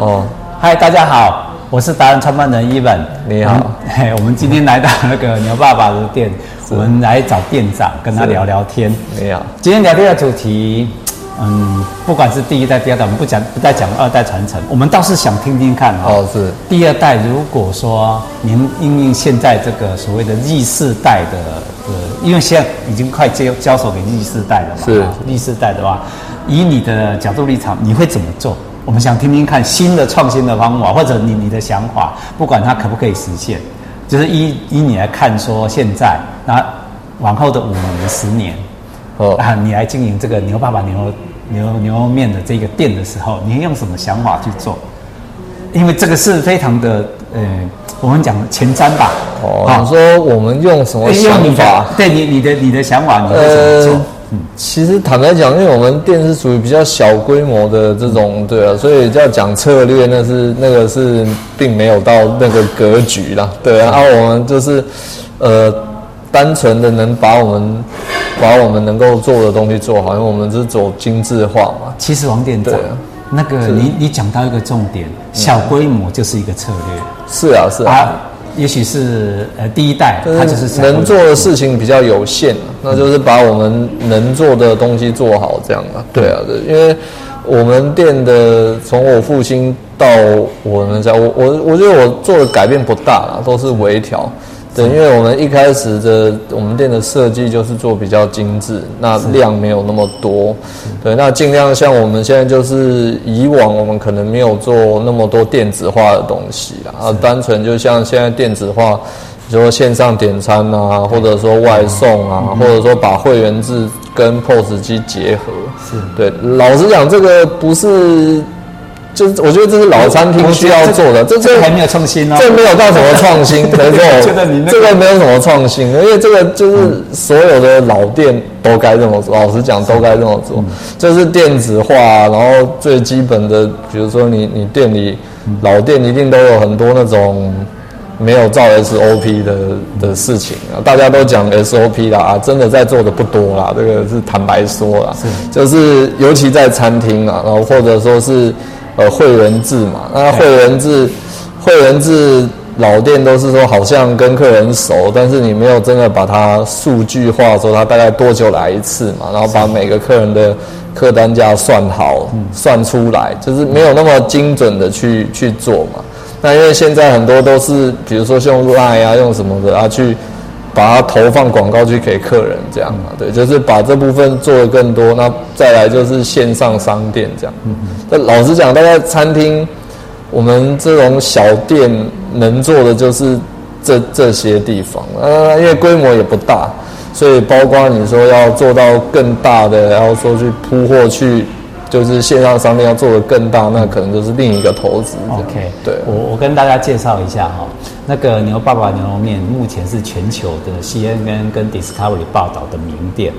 哦，嗨，大家好，我是达人创办人 Evan。你好，嘿，我们今天来到那个牛爸爸的店，我们来找店长跟他聊聊天。你好，今天聊天的主题，嗯，不管是第一代、第二代，我们不讲，不再讲二代传承，我们倒是想听听看哦。是第二代，如果说您因应现在这个所谓的 Z 世代的，呃，因为现在已经快交交手给 Z 世代了嘛，是 Z 世代的话，以你的角度立场，你会怎么做？我们想听听看新的创新的方法，或者你你的想法，不管它可不可以实现，就是依依你来看，说现在那往后的五年、十年，哦啊，你来经营这个牛爸爸牛牛牛肉面的这个店的时候，你用什么想法去做？因为这个是非常的，呃，我们讲前瞻吧。哦，你说我们用什么想法？对你你的你的想法，你会怎么做？呃嗯，其实坦白讲，因为我们店是属于比较小规模的这种，对啊，所以要讲策略，那是那个是并没有到那个格局啦，对啊，然后、啊、我们就是呃，单纯的能把我们把我们能够做的东西做好，因为我们是走精致化嘛。其实王店长，对啊，那个你你讲到一个重点，小规模就是一个策略。是啊，是啊。啊也许是呃第一代，他就是能做的事情比较有限，那就是把我们能做的东西做好这样啊。对啊，对，因为我们店的从我父亲到我们家，我我我觉得我做的改变不大啦，都是微调。对，因为我们一开始的我们店的设计就是做比较精致，那量没有那么多。对，那尽量像我们现在就是以往我们可能没有做那么多电子化的东西啊，单纯就像现在电子化，说线上点餐啊，或者说外送啊，或者说把会员制跟 POS 机结合。是。对，老实讲，这个不是。就是我觉得这是老餐厅需要做的，这这还没有创新啊，这没有到什么创新，没错，这个没有什么创新，因为这个就是所有的老店都该这么做，老实讲都该这么做，就是电子化，然后最基本的，比如说你你店里老店一定都有很多那种没有照 SOP 的的事情啊，大家都讲 SOP 啦，啊，真的在做的不多啦，这个是坦白说啦，是就是尤其在餐厅啊，然后或者说是。呃，会员制嘛，那会员制，会员制老店都是说好像跟客人熟，但是你没有真的把它数据化，说他大概多久来一次嘛，然后把每个客人的客单价算好，算出来，就是没有那么精准的去去做嘛。那因为现在很多都是，比如说用 Line 啊，用什么的啊去。把它投放广告去给客人，这样嘛，对，就是把这部分做得更多。那再来就是线上商店这样。那老实讲，大概餐厅，我们这种小店能做的就是这这些地方。呃，因为规模也不大，所以包括你说要做到更大的，然后说去铺货去。就是线上商店要做的更大，那可能就是另一个投资。OK，对，我我跟大家介绍一下哈，那个牛爸爸牛肉面目前是全球的 CNN 跟 Discovery 报道的名店。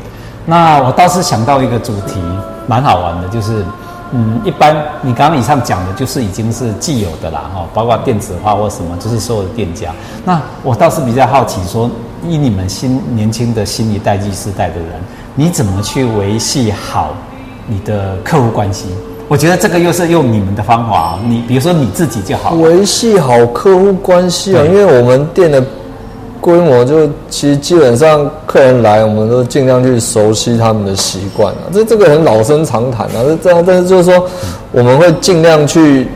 那我倒是想到一个主题，蛮好玩的，就是嗯，一般你刚刚以上讲的，就是已经是既有的啦哈，包括电子化或什么，就是所有的店家。那我倒是比较好奇说，以你们新年轻的新一代、Z 世代的人，你怎么去维系好？你的客户关系，我觉得这个又是用你们的方法。你比如说你自己就好，维系好客户关系啊。因为我们店的规模就其实基本上客人来，我们都尽量去熟悉他们的习惯啊。这这个很老生常谈啊。这样，但是就是说，我们会尽量去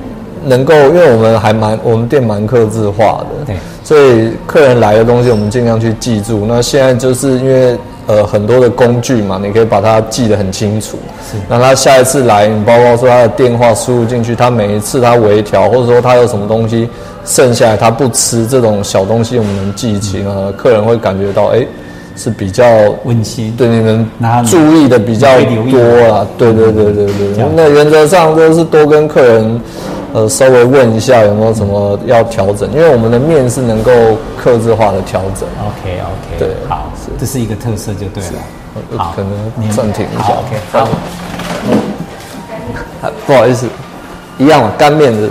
能够，因为我们还蛮我们店蛮客制化的，对，所以客人来的东西我们尽量去记住。那现在就是因为。呃，很多的工具嘛，你可以把它记得很清楚。是，那他下一次来，你包括说他的电话输入进去，他每一次他微调，或者说他有什么东西剩下来他不吃，这种小东西我们能记清啊，客人会感觉到哎、欸，是比较温馨，对你们注意的比较多啊。对对对对对，那原则上都是多跟客人。呃，稍微问一下有没有什么要调整，因为我们的面是能够克制化的调整。OK OK，对，好，这是一个特色就对了。好，可能暂停一下。OK，好。不好意思，一样嘛，干面的。